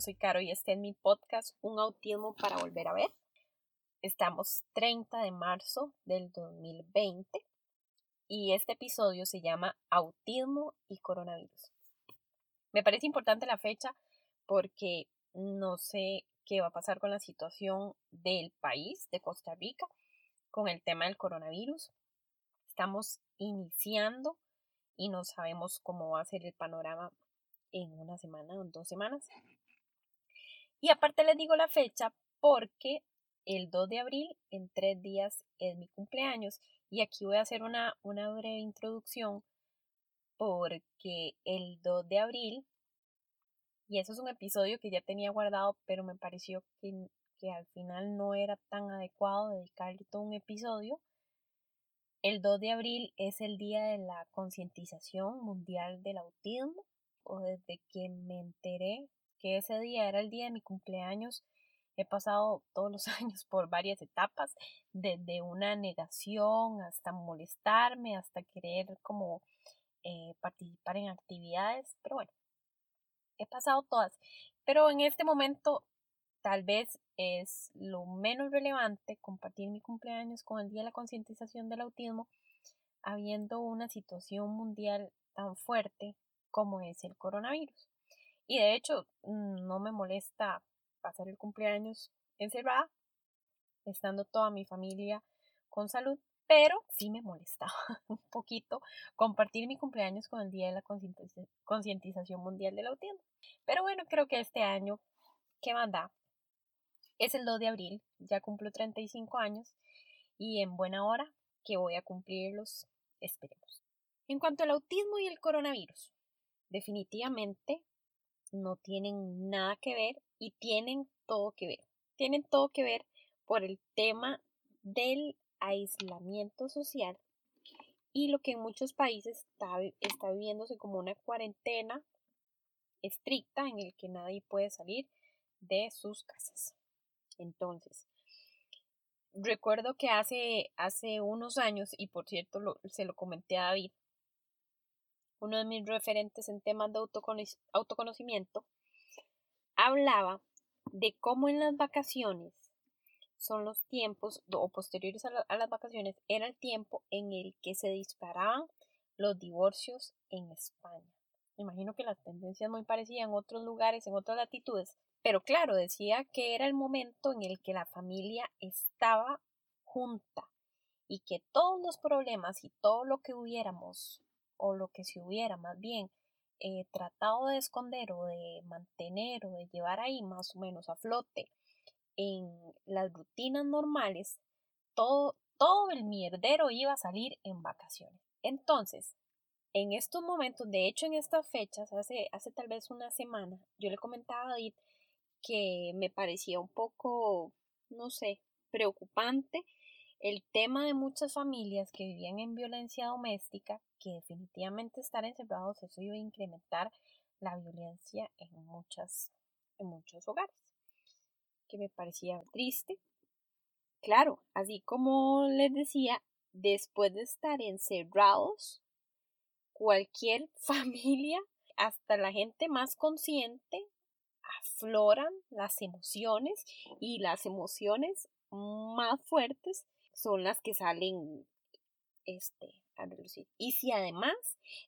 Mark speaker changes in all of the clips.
Speaker 1: soy Caro y este es mi podcast Un autismo para volver a ver. Estamos 30 de marzo del 2020 y este episodio se llama Autismo y Coronavirus. Me parece importante la fecha porque no sé qué va a pasar con la situación del país, de Costa Rica, con el tema del coronavirus. Estamos iniciando y no sabemos cómo va a ser el panorama en una semana o en dos semanas. Y aparte les digo la fecha porque el 2 de abril, en tres días, es mi cumpleaños. Y aquí voy a hacer una, una breve introducción porque el 2 de abril, y eso es un episodio que ya tenía guardado, pero me pareció que, que al final no era tan adecuado dedicarle todo un episodio. El 2 de abril es el día de la concientización mundial del autismo o desde que me enteré que ese día era el día de mi cumpleaños, he pasado todos los años por varias etapas, desde una negación hasta molestarme, hasta querer como eh, participar en actividades, pero bueno, he pasado todas. Pero en este momento tal vez es lo menos relevante compartir mi cumpleaños con el Día de la Concientización del Autismo, habiendo una situación mundial tan fuerte como es el coronavirus. Y de hecho, mm, no me molesta pasar el cumpleaños encerrada, estando toda mi familia con salud, pero sí me molesta un poquito compartir mi cumpleaños con el Día de la Concientización Mundial del Autismo. Pero bueno, creo que este año, ¿qué manda? Es el 2 de abril, ya cumplo 35 años y en buena hora que voy a cumplirlos, esperemos. En cuanto al autismo y el coronavirus, definitivamente no tienen nada que ver y tienen todo que ver. Tienen todo que ver por el tema del aislamiento social y lo que en muchos países está, está viviéndose como una cuarentena estricta en el que nadie puede salir de sus casas. Entonces, recuerdo que hace, hace unos años, y por cierto se lo comenté a David, uno de mis referentes en temas de autoconocimiento, hablaba de cómo en las vacaciones son los tiempos, o posteriores a, a, las vacaciones, era el tiempo en el que se disparaban los divorcios en España. Imagino que las tendencias muy parecían en otros lugares, en otras latitudes, pero claro, decía que era el momento en el que la familia estaba junta y que todos los problemas y todo lo que hubiéramos o lo que se hubiera más bien eh, tratado de esconder o de mantener o de llevar ahí más o menos a flote en las rutinas normales, todo, todo el mierdero iba a salir en vacaciones. Entonces, en estos momentos, de hecho en estas fechas, hace, hace tal vez una semana, yo le comentaba a David que me parecía un poco, no sé, preocupante el tema de muchas familias que vivían en violencia doméstica, que definitivamente estar encerrados, eso iba a incrementar la violencia en, muchas, en muchos hogares, que me parecía triste. Claro, así como les decía, después de estar encerrados, cualquier familia, hasta la gente más consciente, afloran las emociones y las emociones más fuertes son las que salen este, a relucir. Y si además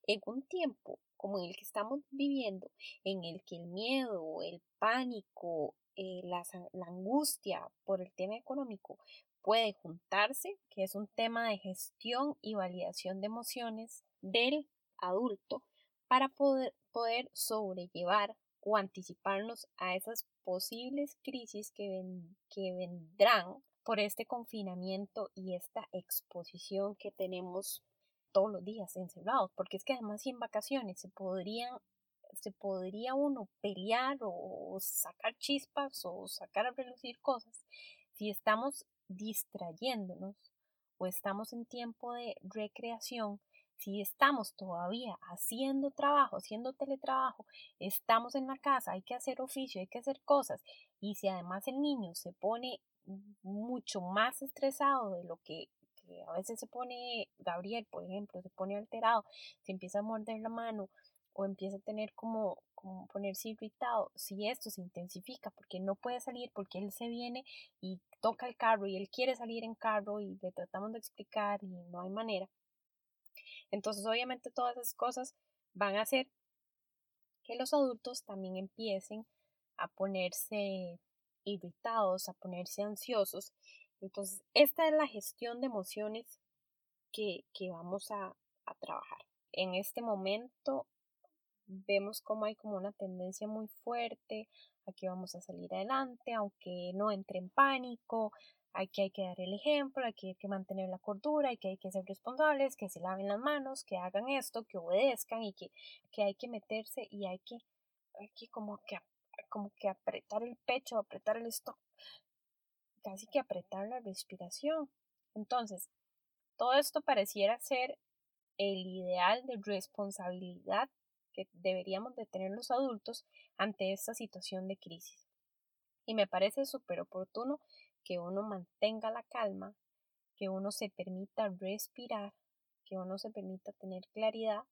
Speaker 1: en un tiempo como el que estamos viviendo, en el que el miedo, el pánico, eh, la, la angustia por el tema económico puede juntarse, que es un tema de gestión y validación de emociones del adulto, para poder, poder sobrellevar o anticiparnos a esas posibles crisis que, que vendrán por este confinamiento y esta exposición que tenemos todos los días encerrados, porque es que además si en vacaciones se podrían se podría uno pelear o sacar chispas o sacar a relucir cosas si estamos distrayéndonos o estamos en tiempo de recreación si estamos todavía haciendo trabajo, haciendo teletrabajo, estamos en la casa, hay que hacer oficio, hay que hacer cosas, y si además el niño se pone mucho más estresado de lo que, a veces se pone Gabriel, por ejemplo, se pone alterado, se empieza a morder la mano o empieza a tener como, como ponerse irritado, si esto se intensifica porque no puede salir, porque él se viene y toca el carro y él quiere salir en carro y le tratamos de explicar y no hay manera. Entonces obviamente todas esas cosas van a hacer que los adultos también empiecen a ponerse irritados, a ponerse ansiosos. Entonces, esta es la gestión de emociones que, que vamos a, a trabajar. En este momento vemos como hay como una tendencia muy fuerte a que vamos a salir adelante, aunque no entre en pánico, hay que, hay que dar el ejemplo, hay que, mantener la cordura, hay que, hay que ser responsables, que se laven las manos, que hagan esto, que obedezcan y que, que hay que meterse y hay que, hay que como que como que apretar el pecho, apretar el estómago, casi que apretar la respiración. Entonces, todo esto pareciera ser el ideal de responsabilidad que deberíamos de tener los adultos ante esta situación de crisis. Y me parece súper oportuno que uno mantenga la calma, que uno se permita respirar, que uno se permita tener claridad,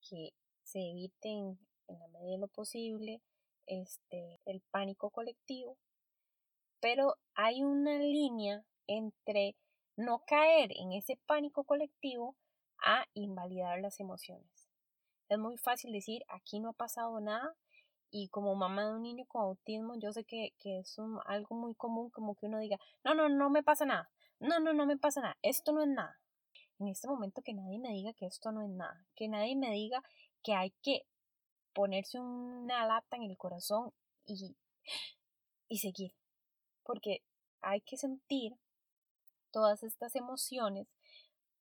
Speaker 1: que se eviten en la medida de lo posible este, el pánico colectivo, pero hay una línea entre no caer en ese pánico colectivo a invalidar las emociones. Es muy fácil decir, aquí no ha pasado nada, y como mamá de un niño con autismo, yo sé que, que es algo muy común como que uno diga, no, no, no me pasa nada, no, no, no me pasa nada, esto no es nada. En este momento que nadie me diga que esto no es nada, que nadie me diga que hay que ponerse una lata en el corazón y, y seguir. Porque hay que sentir todas estas emociones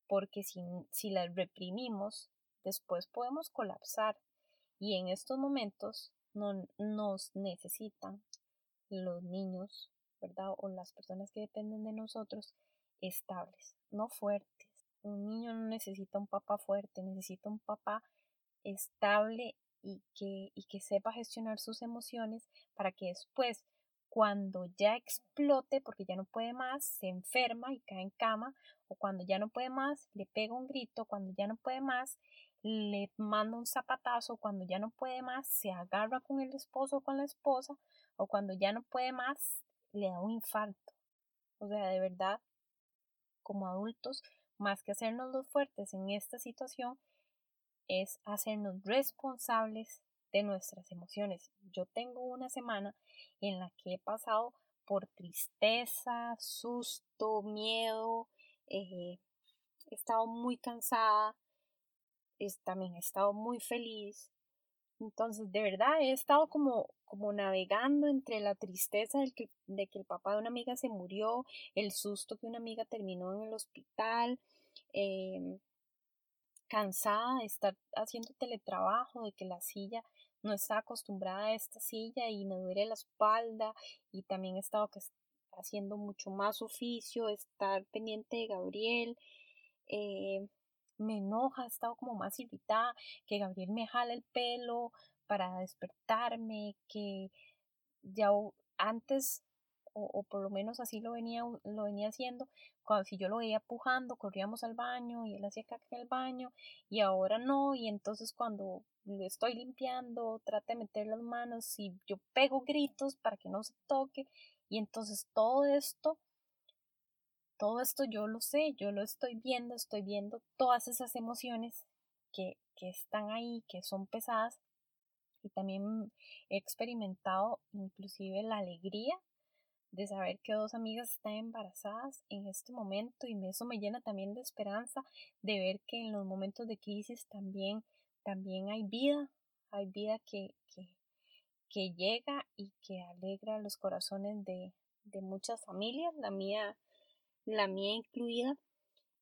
Speaker 1: porque si, si las reprimimos, después podemos colapsar. Y en estos momentos no, nos necesitan los niños, ¿verdad? O las personas que dependen de nosotros estables, no fuertes. Un niño no necesita un papá fuerte, necesita un papá estable y que, y que sepa gestionar sus emociones para que después, cuando ya explote, porque ya no puede más, se enferma y cae en cama, o cuando ya no puede más, le pega un grito, cuando ya no puede más, le manda un zapatazo, cuando ya no puede más, se agarra con el esposo o con la esposa, o cuando ya no puede más, le da un infarto. O sea, de verdad, como adultos, más que hacernos los fuertes en esta situación, es hacernos responsables de nuestras emociones. Yo tengo una semana en la que he pasado por tristeza, susto, miedo, eh, he estado muy cansada, también he estado muy feliz. Entonces, de verdad, he estado como, como navegando entre la tristeza de que, el papá de una amiga se murió, el susto que una amiga terminó en el hospital, eh, cansada de estar haciendo teletrabajo, de que la silla no está acostumbrada a esta silla y me duele la espalda y también he estado haciendo mucho más oficio, estar pendiente de Gabriel, eh, me enoja, he estado como más irritada, que Gabriel me jala el pelo para despertarme, que ya antes o, por lo menos así lo venía, lo venía haciendo, cuando si yo lo veía pujando, corríamos al baño y él hacía caca en el baño y ahora no, y entonces cuando lo estoy limpiando, trata de meter las manos y yo pego gritos para que no se toque y entonces todo esto, todo esto yo lo sé, yo lo estoy viendo, estoy viendo todas esas emociones que, que están ahí, que son pesadas y también he experimentado inclusive la alegría de saber que dos amigas están embarazadas en este momento y eso me llena también de esperanza de ver que en los momentos de crisis también, también hay vida, hay vida que, que, llega y que alegra los corazones de, de muchas familias, la mía, la mía incluida.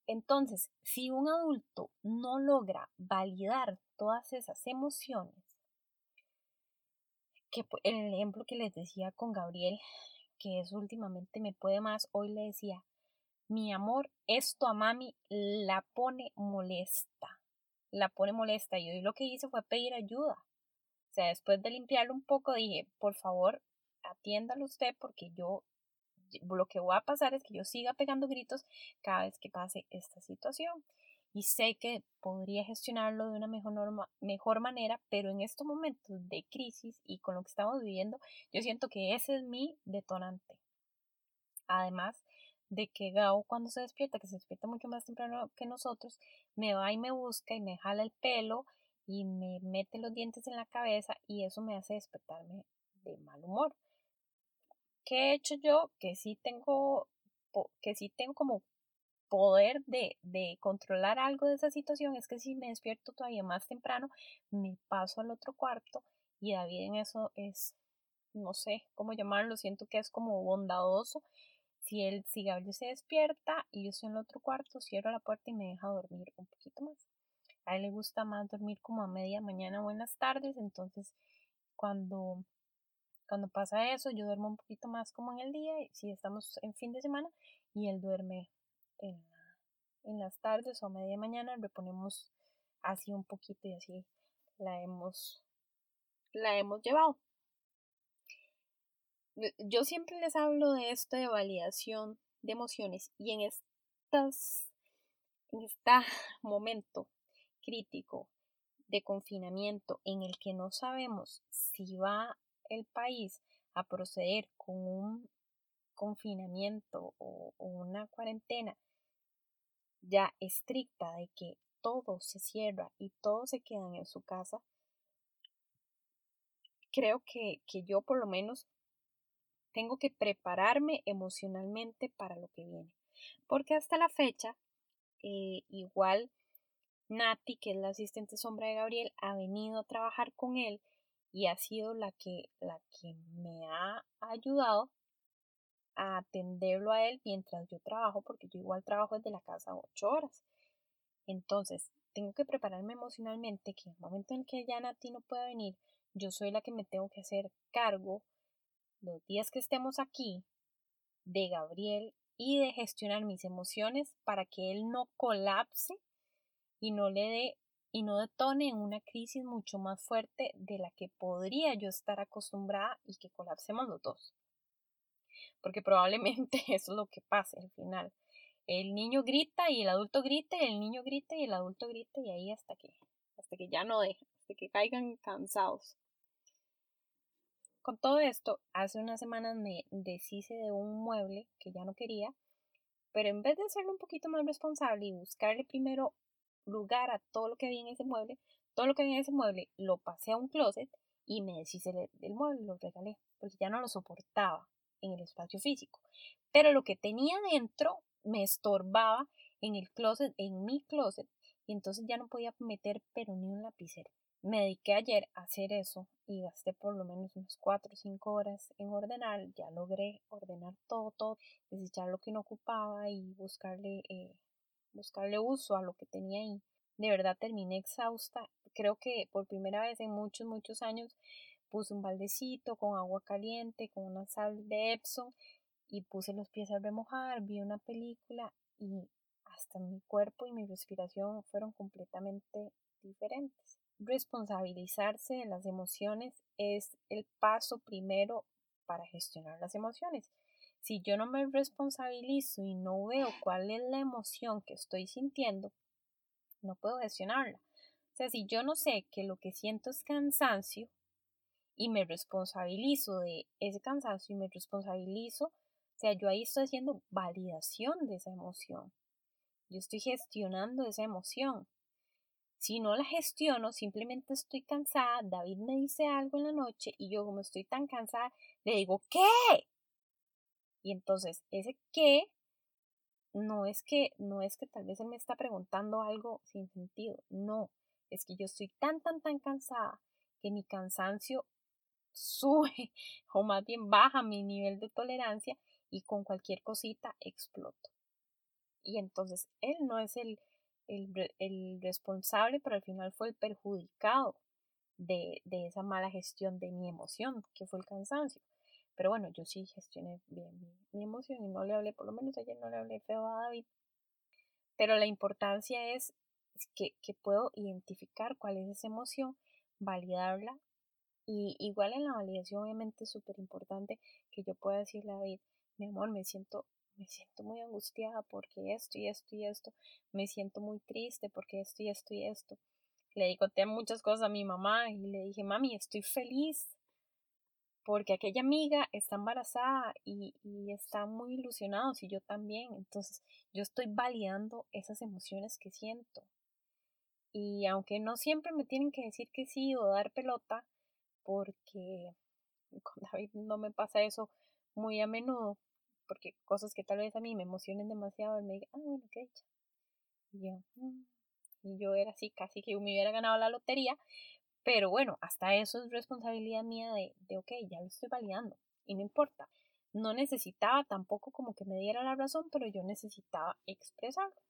Speaker 1: Entonces, si un adulto no logra validar todas esas emociones, que el ejemplo que les decía con Gabriel, que eso últimamente me puede más, hoy le decía, mi amor, esto a mami la pone molesta, la pone molesta. Y hoy lo que hice fue pedir ayuda. O sea, después de limpiarlo un poco, dije, por favor, atiéndalo usted porque yo, lo que voy a pasar es que yo siga pegando gritos cada vez que pase esta situación. Y sé que podría gestionarlo de una mejor, norma, mejor manera, pero en estos momentos de crisis y con lo que estamos viviendo, yo siento que ese es mi detonante. Además de que Gao cuando se despierta, que se despierta mucho más temprano que nosotros, me va y me busca y me jala el pelo y me mete los dientes en la cabeza y eso me hace despertarme de mal humor. ¿Qué he hecho yo? Que sí tengo, que sí tengo como poder de, de, controlar algo de esa situación es que si me despierto todavía más temprano, me paso al otro cuarto y David en eso es, no sé cómo llamarlo, siento que es como bondadoso. Si él, si Gabriel se despierta y yo estoy en el otro cuarto, cierro la puerta y me deja dormir un poquito más. A él le gusta más dormir como a media mañana o en las tardes, entonces cuando cuando pasa eso, yo duermo un poquito más como en el día, si estamos en fin de semana, y él duerme en, en las tardes o a media mañana, reponemos así un poquito y así la hemos, la hemos llevado. Yo siempre les hablo de esto de validación de emociones y en estas en este momento crítico de confinamiento en el que no sabemos si va el país a proceder con un confinamiento o, una cuarentena ya estricta de que todo se cierra y todos se quedan en su casa, creo que, yo por lo menos tengo que prepararme emocionalmente para lo que viene. Porque hasta la fecha, eh, igual Nati, que es la asistente sombra de Gabriel, ha venido a trabajar con él y ha sido la que, la que me ha ayudado a atenderlo a él mientras yo trabajo, porque yo igual trabajo desde la casa ocho horas. Entonces, tengo que prepararme emocionalmente que en el momento en que ya Nati no pueda venir, yo soy la que me tengo que hacer cargo los días que estemos aquí de Gabriel y de gestionar mis emociones para que él no colapse y no le dé y no detone una crisis mucho más fuerte de la que podría yo estar acostumbrada y que colapsemos los dos. Porque probablemente eso es lo que pase al final. El niño grita y el adulto grita y el niño grita y el adulto grita y ahí hasta que, hasta que ya no dejen, hasta que caigan cansados. Con todo esto, hace unas semanas me deshice de un mueble que ya no quería, pero en vez de serlo un poquito más responsable y buscarle primero lugar a todo lo que había en ese mueble, todo lo que había en ese mueble lo pasé a un closet y me deshice del mueble, lo regalé, porque ya no lo soportaba en el espacio físico. Pero lo que tenía dentro me estorbaba en el closet, en mi closet, y entonces ya no podía meter pero ni un lapicero. Me dediqué ayer a hacer eso y gasté por lo menos unas 4 o 5 horas en ordenar. Ya logré ordenar todo, todo, desechar lo que no ocupaba y buscarle eh, buscarle uso a lo que tenía ahí. De verdad terminé exhausta. Creo que por primera vez en muchos, muchos años puse un baldecito con agua caliente, con una sal de Epsom y puse los pies a remojar, vi una película y hasta mi cuerpo y mi respiración fueron completamente diferentes. Responsabilizarse de las emociones es el paso primero para gestionar las emociones. Si yo no me responsabilizo y no veo cuál es la emoción que estoy sintiendo, no puedo gestionarla. O sea, si yo no sé que lo que siento es cansancio y me responsabilizo de ese cansancio y me responsabilizo, o sea, yo ahí estoy haciendo validación de esa emoción. Yo estoy gestionando esa emoción. Si no la gestiono, simplemente estoy cansada, David me dice algo en la noche y yo como estoy tan cansada, le digo, ¿qué? Y entonces, ese qué no es que no es que tal vez él me está preguntando algo sin sentido, no, es que yo estoy tan tan tan cansada que mi cansancio sube o más bien baja mi nivel de tolerancia y con cualquier cosita exploto. Y entonces él no es el, el, el responsable, pero al final fue el perjudicado de, de esa mala gestión de mi emoción, que fue el cansancio. Pero bueno, yo sí gestioné bien mi, emoción y no le hablé, por lo menos ayer no le hablé feo a David. Pero la importancia es que, que puedo identificar cuál es esa emoción, validarla. Y igual en la validación obviamente es súper importante que yo pueda decirle a David, mi amor, me siento me siento muy angustiada porque esto y esto y esto, me siento muy triste porque esto y esto y esto. Le conté muchas cosas a mi mamá y le dije, mami, estoy feliz porque aquella amiga está embarazada y, y está muy ilusionada, y yo también. Entonces, yo estoy validando esas emociones que siento. Y aunque no siempre me tienen que decir que sí o dar pelota, porque con David no me pasa eso muy a menudo, porque cosas que tal vez a mí me emocionen demasiado, él me diga, ah, bueno, qué hecha. Y yo, mm", y yo era así, casi que me hubiera ganado la lotería, pero bueno, hasta eso es responsabilidad mía de, de, ok, ya lo estoy validando, y no importa. No necesitaba tampoco como que me diera la razón, pero yo necesitaba expresarlo.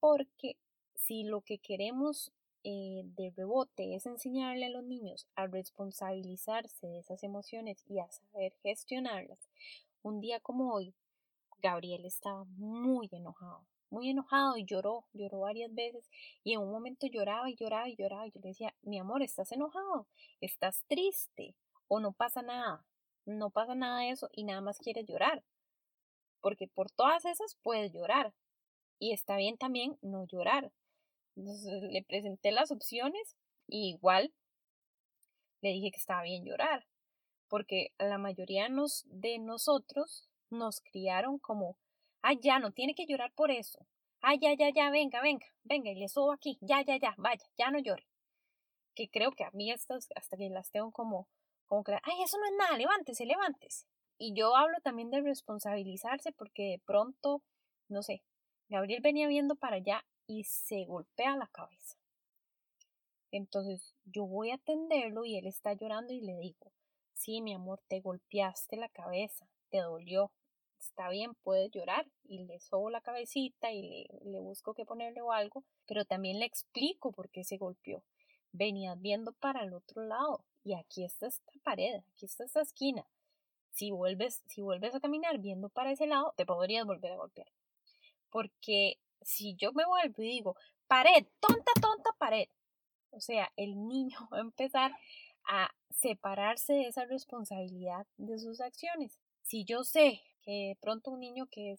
Speaker 1: Porque si lo que queremos eh, de rebote es enseñarle a los niños a responsabilizarse de esas emociones y a saber gestionarlas, un día como hoy, Gabriel estaba muy enojado, muy enojado y lloró, lloró varias veces y en un momento lloraba y lloraba y lloraba y yo le decía, mi amor, ¿estás enojado? ¿Estás triste? ¿O no pasa nada? No pasa nada de eso y nada más quieres llorar. Porque por todas esas puedes llorar. Y está bien también no llorar. Entonces le presenté las opciones y igual le dije que estaba bien llorar porque la mayoría de nosotros nos criaron como, ay, ya, no tiene que llorar por eso. Ay, ya, ya, ya, venga, venga, venga, y le subo aquí, ya, ya, ya, vaya, ya no llore. Que creo que a mí estas, hasta que las tengo como, como que, ay, eso no es nada, levántese, levántese. Y yo hablo también de responsabilizarse porque de pronto, no sé, Gabriel venía viendo para allá y se golpea la cabeza. Entonces yo voy a atenderlo y él está llorando y le digo, Sí, mi amor, te golpeaste la cabeza, te dolió. Está bien, puedes llorar y le sobo la cabecita y le, busco que ponerle o algo, pero también le explico por qué se golpeó. Venías viendo para el otro lado y aquí está esta pared, aquí está esta esquina. Si vuelves, si vuelves a caminar viendo para ese lado, te podrías volver a golpear. Porque si yo me vuelvo y digo, pared, tonta, tonta, pared, o sea, el niño va a empezar a separarse de esa responsabilidad de sus acciones. Si yo sé que de pronto un niño que,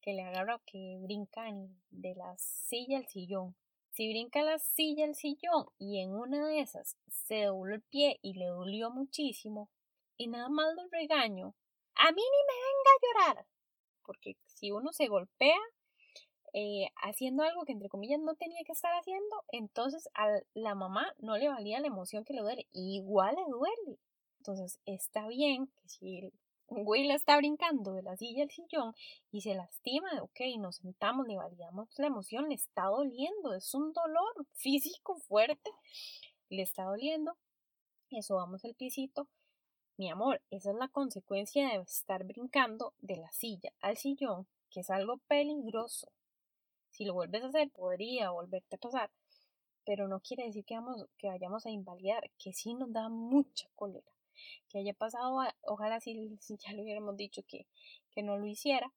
Speaker 1: que le agarra que brinca de la silla al sillón, si brinca la silla al sillón y en una de esas se dobló el pie y le dolió muchísimo y nada más lo regaño, a mí ni me venga a llorar, porque si uno se golpea eh, haciendo algo que entre comillas no tenía que estar haciendo, entonces a la mamá no le valía la emoción que le duele, igual le duele. Entonces está bien que si un güey está brincando de la silla al sillón y se lastima, ok, nos sentamos, le validamos la emoción, le está doliendo, es un dolor físico fuerte, le está doliendo, eso vamos al piecito. Mi amor, esa es la consecuencia de estar brincando de la silla al sillón, que es algo peligroso. Si lo vuelves a hacer, podría volverte a pasar, pero no quiere decir que, vamos, que vayamos a invalidar, que sí nos da mucha cólera. Que haya pasado, ojalá si, ya le hubiéramos dicho que, que no lo hiciera,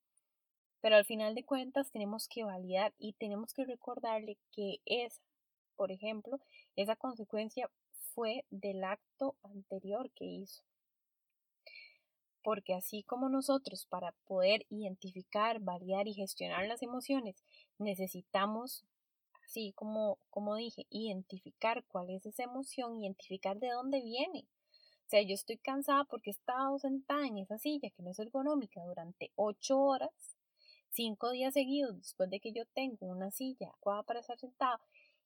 Speaker 1: pero al final de cuentas tenemos que validar y tenemos que recordarle que esa, por ejemplo, esa consecuencia fue del acto anterior que hizo porque así como nosotros para poder identificar, validar y gestionar las emociones necesitamos, así como, como dije, identificar cuál es esa emoción, identificar de dónde viene. O sea, yo estoy cansada porque he estado sentada en esa silla que no es ergonómica durante ocho horas, cinco días seguidos después de que yo tengo una silla adecuada para estar sentada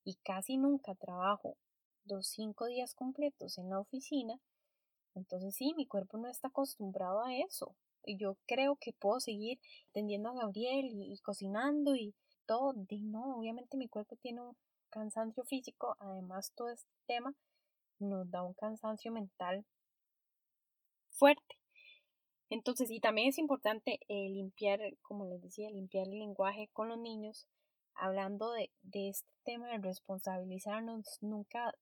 Speaker 1: y casi nunca trabajo los cinco días completos en la oficina, entonces sí, mi cuerpo no está acostumbrado a eso. Y yo creo que puedo seguir atendiendo a Gabriel y, cocinando y todo. No, obviamente mi cuerpo tiene un cansancio físico. Además, todo este tema nos da un cansancio mental fuerte. Entonces, y también es importante eh, limpiar, como les decía, limpiar el lenguaje con los niños, hablando de, de este tema de responsabilizarnos, nunca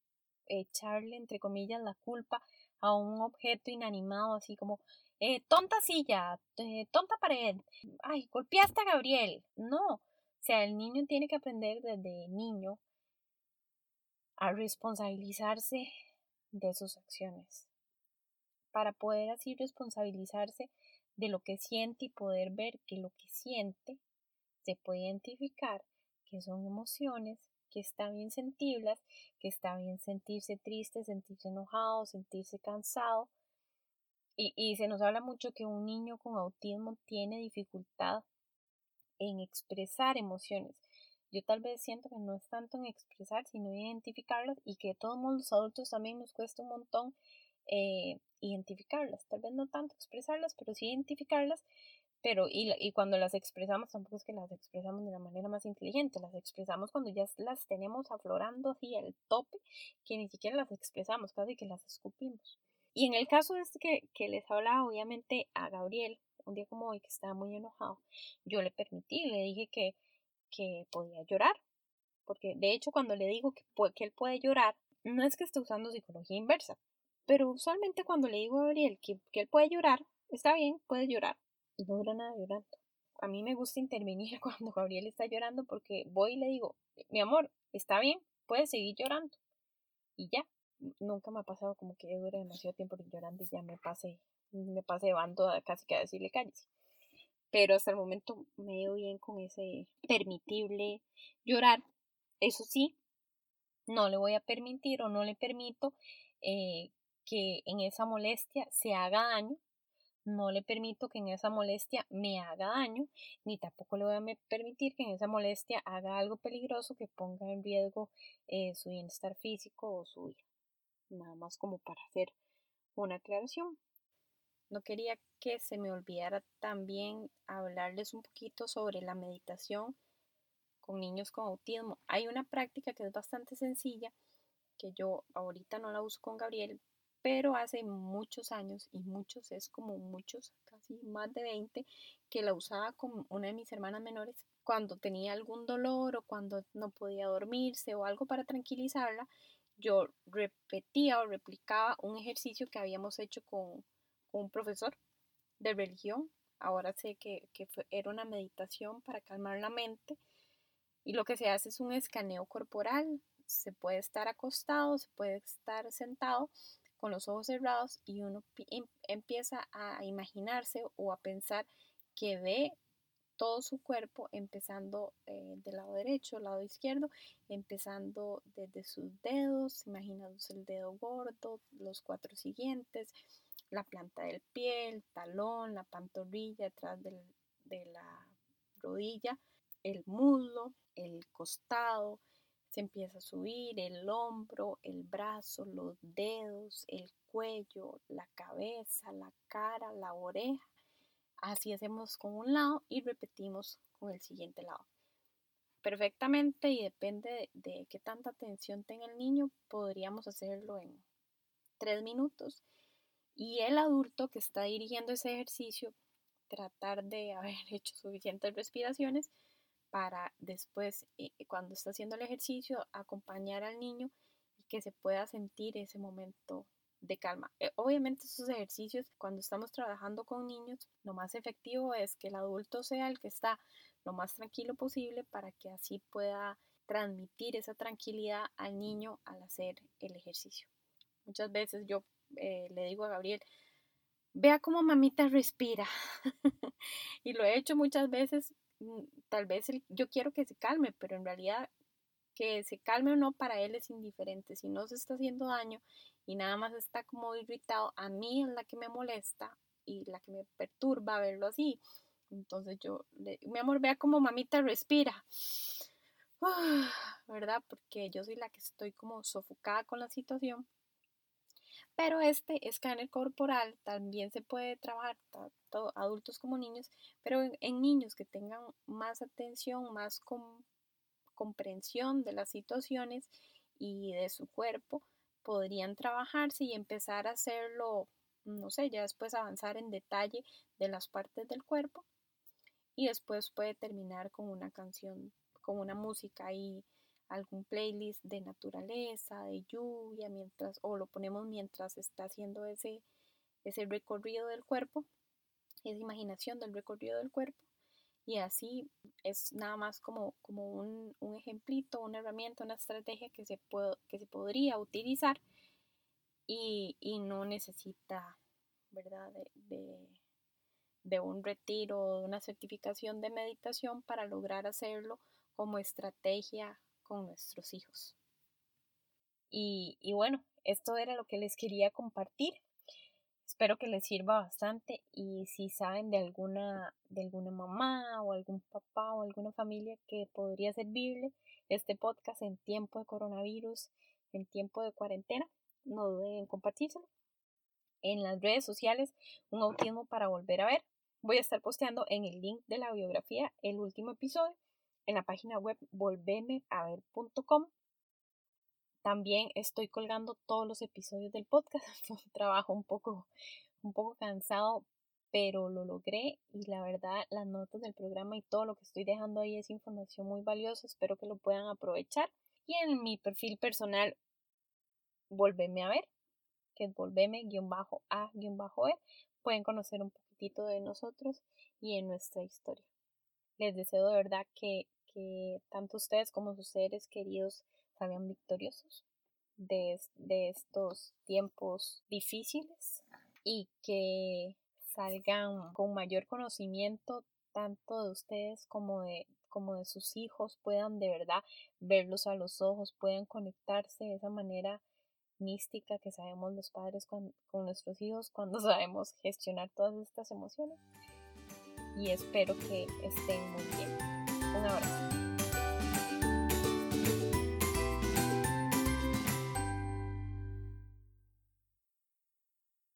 Speaker 1: echarle, entre comillas, la culpa a un objeto inanimado, así como, eh, tonta silla, eh, tonta pared, ay, golpeaste a Gabriel. No, sea, el niño tiene que aprender desde niño a responsabilizarse de sus acciones. Para poder así responsabilizarse de lo que siente y poder ver que lo que siente se puede identificar que son emociones, que está bien sentirlas, que está bien sentirse triste, sentirse enojado, sentirse cansado. Y, y se nos habla mucho que un niño con autismo tiene dificultad en expresar emociones. Yo tal vez siento que no es tanto en expresar, sino en identificarlas y que todos los adultos también nos cuesta un montón eh, identificarlas. Tal vez no tanto expresarlas, pero sí identificarlas. Pero y, y cuando las expresamos, tampoco es que las expresamos de la manera más inteligente, las expresamos cuando ya las tenemos aflorando así al tope, que ni siquiera las expresamos, casi que las escupimos. Y en el caso este que, que les hablaba, obviamente, a Gabriel, un día como hoy que estaba muy enojado, yo le permití, le dije que que podía llorar. Porque de hecho cuando le digo que, que él puede llorar, no es que esté usando psicología inversa. Pero usualmente cuando le digo a Gabriel que, que él puede llorar, está bien, puede llorar. No dura nada llorando. A mí me gusta intervenir cuando Gabriel está llorando porque voy y le digo, mi amor, está bien, puedes seguir llorando. Y ya, nunca me ha pasado como que dure demasiado tiempo llorando y ya me pase, me pase de bando casi que a decirle cállese pero hasta el momento me he ido bien con ese permitible llorar. Eso sí, no le voy a permitir o no le permito eh, que en esa molestia se haga daño. No le permito que en esa molestia me haga daño, ni tampoco le voy a permitir que en esa molestia haga algo peligroso que ponga en riesgo eh, su bienestar físico o su vida. Nada más como para hacer una aclaración. No quería que se me olvidara también hablarles un poquito sobre la meditación con niños con autismo. Hay una práctica que es bastante sencilla, que yo ahorita no la uso con Gabriel, pero hace muchos años, y muchos es como muchos, casi más de 20, que la usaba con una de mis hermanas menores cuando tenía algún dolor o cuando no podía dormirse o algo para tranquilizarla. Yo repetía o replicaba un ejercicio que habíamos hecho con, un profesor de religión. Ahora sé que, era una meditación para calmar la mente. Y lo que se hace es un escaneo corporal. Se puede estar acostado, se puede estar sentado con los ojos cerrados y uno em, empieza a imaginarse o a pensar que ve todo su cuerpo, empezando eh, del lado derecho, lado izquierdo, empezando desde sus dedos, imaginándose el dedo gordo, los cuatro siguientes, la planta del pie, el talón, la pantorrilla, detrás de la rodilla, el muslo, el costado, se empieza a subir el hombro, el brazo, los dedos, el cuello, la cabeza, la cara, la oreja. Así hacemos con un lado y repetimos con el siguiente lado. Perfectamente y depende de, de qué tanta atención tenga el niño, podríamos hacerlo en tres minutos y el adulto que está dirigiendo ese ejercicio tratar de haber hecho suficientes respiraciones para después, eh, cuando está haciendo el ejercicio, acompañar al niño y que se pueda sentir ese momento de calma. Eh, obviamente esos ejercicios, cuando estamos trabajando con niños, lo más efectivo es que el adulto sea el que está lo más tranquilo posible para que así pueda transmitir esa tranquilidad al niño al hacer el ejercicio. Muchas veces yo eh, le digo a Gabriel, vea cómo mamita respira. y lo he hecho muchas veces, mm, tal vez yo quiero que se calme, pero en realidad que se calme o no para él es indiferente. Si no se está haciendo daño y nada más está como irritado, a mí es la que me molesta y la que me perturba verlo así. Entonces yo, mi amor, vea cómo mamita respira. ¿Verdad? Porque yo soy la que estoy como sofocada con la situación pero este escáner corporal también se puede trabajar tanto adultos como niños, pero en, niños que tengan más atención, más comprensión de las situaciones y de su cuerpo, podrían trabajarse y empezar a hacerlo, no sé, ya después avanzar en detalle de las partes del cuerpo y después puede terminar con una canción, con una música ahí algún playlist de naturaleza, de lluvia, mientras, o lo ponemos mientras está haciendo ese, ese recorrido del cuerpo, esa imaginación del recorrido del cuerpo. Y así es nada más como, como un, un ejemplito, una herramienta, una estrategia que se, puede, que se podría utilizar y, y no necesita, ¿verdad?, de, de un retiro, de una certificación de meditación para lograr hacerlo como estrategia con nuestros hijos. Y, y bueno, esto era lo que les quería compartir. Espero que les sirva bastante y si saben de alguna, de alguna mamá o algún papá o alguna familia que podría servirle este podcast en tiempo de coronavirus, en tiempo de cuarentena, no duden en compartírselo. En las redes sociales, un autismo para volver a ver. Voy a estar posteando en el link de la biografía el último episodio en la página web volvemeaver.com. También estoy colgando todos los episodios del podcast. Fue un trabajo un poco, un poco cansado, pero lo logré y la verdad las notas del programa y todo lo que estoy dejando ahí es información muy valiosa. Espero que lo puedan aprovechar. Y en mi perfil personal, volveme a ver, que es volveme-a-e, pueden conocer un poquitito de nosotros y en nuestra historia. Les deseo de verdad que que tanto ustedes como sus seres queridos salgan victoriosos de, de estos tiempos difíciles y que salgan con mayor conocimiento tanto de ustedes como de como de sus hijos puedan de verdad verlos a los ojos, puedan conectarse de esa manera mística que sabemos los padres con, con nuestros hijos cuando sabemos gestionar todas estas emociones. Y espero que estén muy bien. Un abrazo.